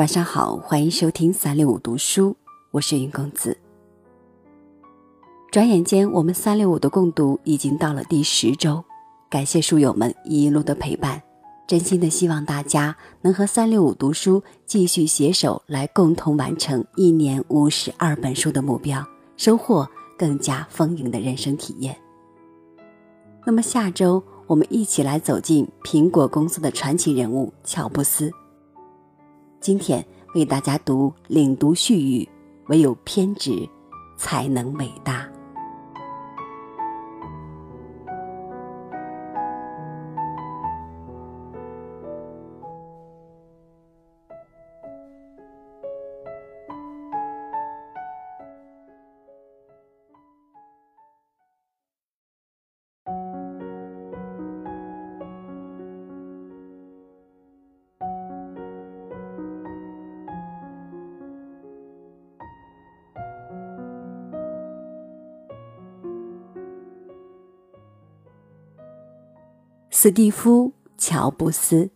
晚上好，欢迎收听三六五读书，我是云公子。转眼间，我们三六五的共读已经到了第十周，感谢书友们一路的陪伴，真心的希望大家能和三六五读书继续携手来共同完成一年五十二本书的目标，收获更加丰盈的人生体验。那么下周我们一起来走进苹果公司的传奇人物乔布斯。今天为大家读领读序语：唯有偏执，才能伟大。斯蒂夫·乔布斯，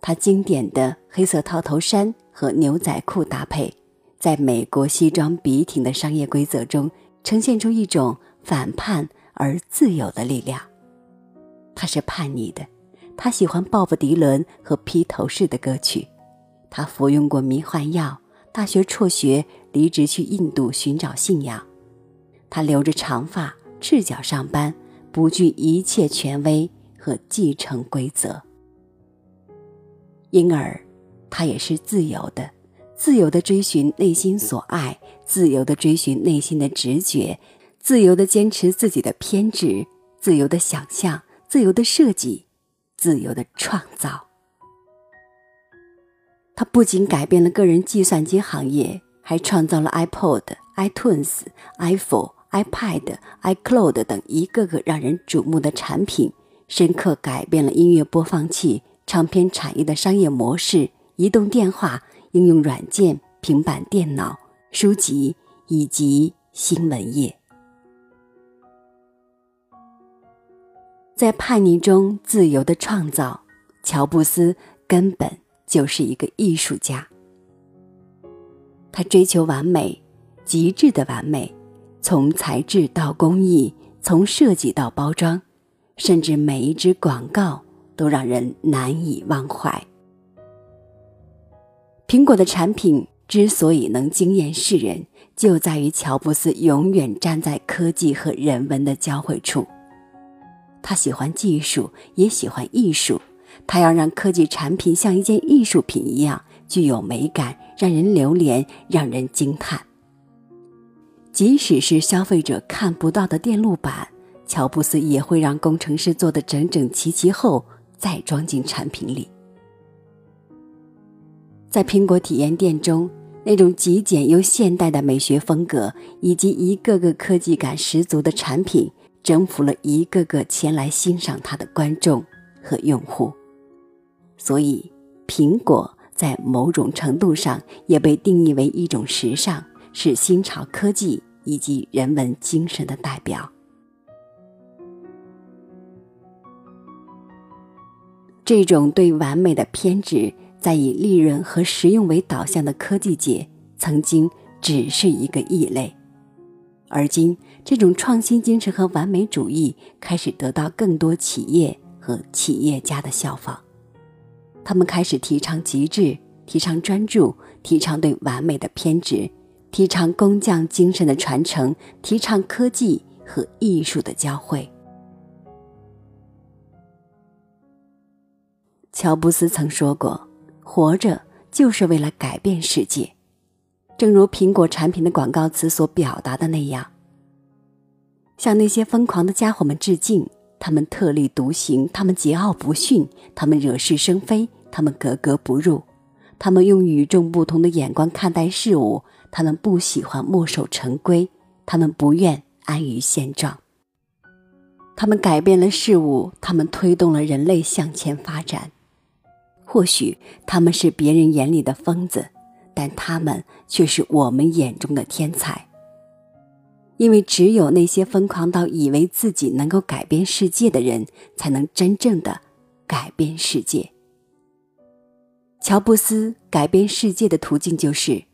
他经典的黑色套头衫和牛仔裤搭配，在美国西装笔挺的商业规则中，呈现出一种反叛而自由的力量。他是叛逆的，他喜欢鲍勃·迪伦和披头士的歌曲，他服用过迷幻药，大学辍学，离职去印度寻找信仰。他留着长发，赤脚上班，不惧一切权威。和继承规则，因而他也是自由的，自由的追寻内心所爱，自由的追寻内心的直觉，自由的坚持自己的偏执，自由的想象，自由的设计，自由的创造。他不仅改变了个人计算机行业，还创造了 iPod、iTunes、iPhone、iPad、iCloud 等一个个让人瞩目的产品。深刻改变了音乐播放器、唱片产业的商业模式、移动电话、应用软件、平板电脑、书籍以及新闻业。在叛逆中自由的创造，乔布斯根本就是一个艺术家。他追求完美，极致的完美，从材质到工艺，从设计到包装。甚至每一支广告都让人难以忘怀。苹果的产品之所以能惊艳世人，就在于乔布斯永远站在科技和人文的交汇处。他喜欢技术，也喜欢艺术。他要让科技产品像一件艺术品一样具有美感，让人流连，让人惊叹。即使是消费者看不到的电路板。乔布斯也会让工程师做的整整齐齐后再装进产品里。在苹果体验店中，那种极简又现代的美学风格，以及一个个科技感十足的产品，征服了一个个前来欣赏它的观众和用户。所以，苹果在某种程度上也被定义为一种时尚，是新潮科技以及人文精神的代表。这种对完美的偏执，在以利润和实用为导向的科技界，曾经只是一个异类，而今，这种创新精神和完美主义开始得到更多企业和企业家的效仿。他们开始提倡极致，提倡专注，提倡对完美的偏执，提倡工匠精神的传承，提倡科技和艺术的交汇。乔布斯曾说过：“活着就是为了改变世界。”正如苹果产品的广告词所表达的那样，向那些疯狂的家伙们致敬。他们特立独行，他们桀骜不驯，他们惹是生非，他们格格不入，他们用与众不同的眼光看待事物，他们不喜欢墨守成规，他们不愿安于现状。他们改变了事物，他们推动了人类向前发展。或许他们是别人眼里的疯子，但他们却是我们眼中的天才。因为只有那些疯狂到以为自己能够改变世界的人，才能真正的改变世界。乔布斯改变世界的途径就是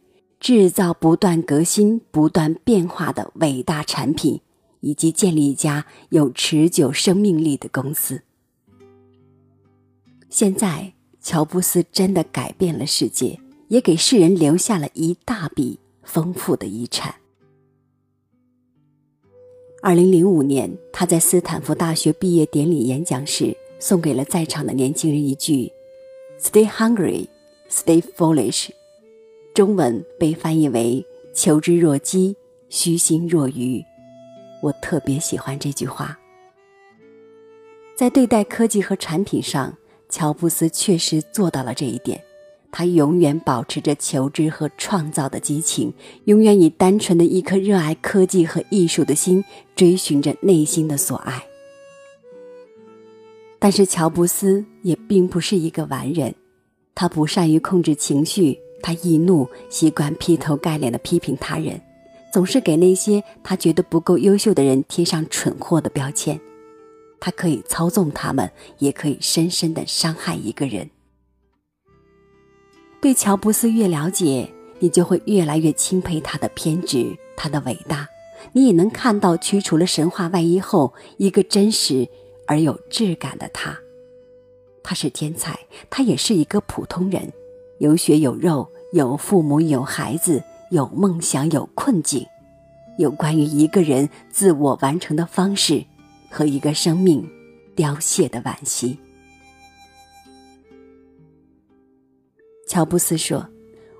制造不断革新、不断变化的伟大产品，以及建立一家有持久生命力的公司。现在，乔布斯真的改变了世界，也给世人留下了一大笔丰富的遗产。二零零五年，他在斯坦福大学毕业典礼演讲时，送给了在场的年轻人一句：“Stay hungry, stay foolish。”中文被翻译为“求知若饥，虚心若愚”。我特别喜欢这句话。在对待科技和产品上，乔布斯确实做到了这一点，他永远保持着求知和创造的激情，永远以单纯的一颗热爱科技和艺术的心追寻着内心的所爱。但是乔布斯也并不是一个完人，他不善于控制情绪，他易怒，习惯劈头盖脸的批评他人，总是给那些他觉得不够优秀的人贴上蠢货的标签。他可以操纵他们，也可以深深的伤害一个人。对乔布斯越了解，你就会越来越钦佩他的偏执，他的伟大。你也能看到驱除了神话外衣后，一个真实而有质感的他。他是天才，他也是一个普通人，有血有肉，有父母，有孩子，有梦想，有困境，有关于一个人自我完成的方式。和一个生命凋谢的惋惜。乔布斯说：“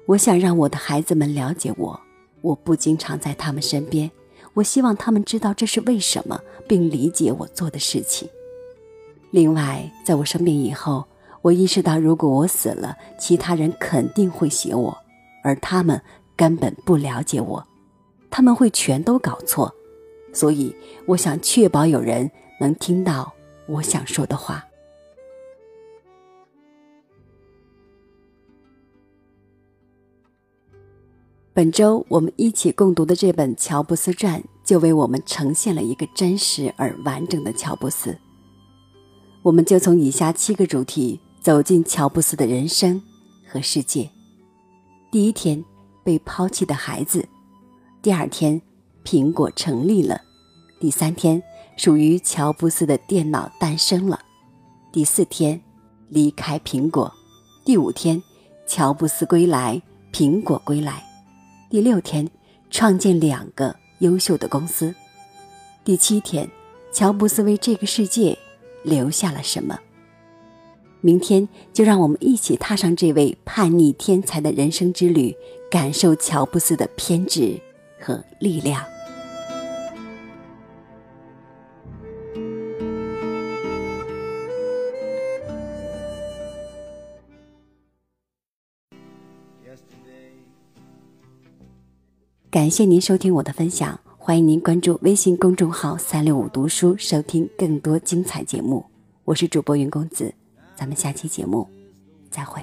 我想让我的孩子们了解我，我不经常在他们身边。我希望他们知道这是为什么，并理解我做的事情。另外，在我生病以后，我意识到，如果我死了，其他人肯定会写我，而他们根本不了解我，他们会全都搞错。”所以，我想确保有人能听到我想说的话。本周我们一起共读的这本《乔布斯传》，就为我们呈现了一个真实而完整的乔布斯。我们就从以下七个主题走进乔布斯的人生和世界。第一天，被抛弃的孩子；第二天。苹果成立了，第三天，属于乔布斯的电脑诞生了。第四天，离开苹果。第五天，乔布斯归来，苹果归来。第六天，创建两个优秀的公司。第七天，乔布斯为这个世界留下了什么？明天就让我们一起踏上这位叛逆天才的人生之旅，感受乔布斯的偏执和力量。感谢您收听我的分享，欢迎您关注微信公众号“三六五读书”，收听更多精彩节目。我是主播云公子，咱们下期节目再会。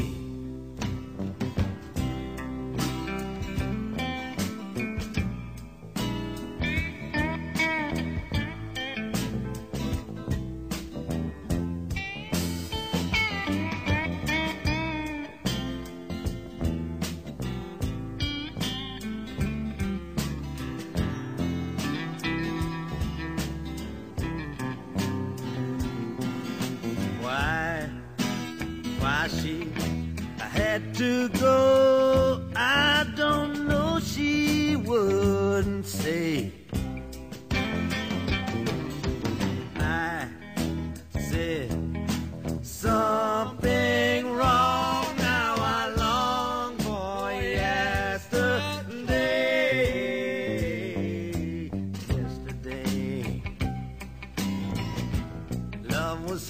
She I had to go. I don't know, she wouldn't say.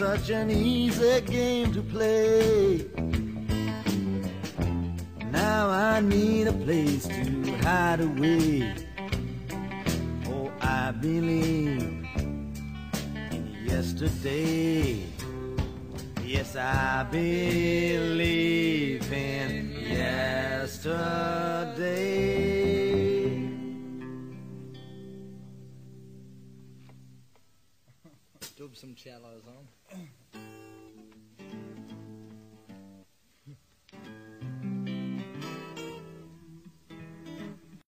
Such an easy game to play. Now I need a place to hide away. Oh, I believe in yesterday. Yes, I believe in yesterday. Dub some cellos on.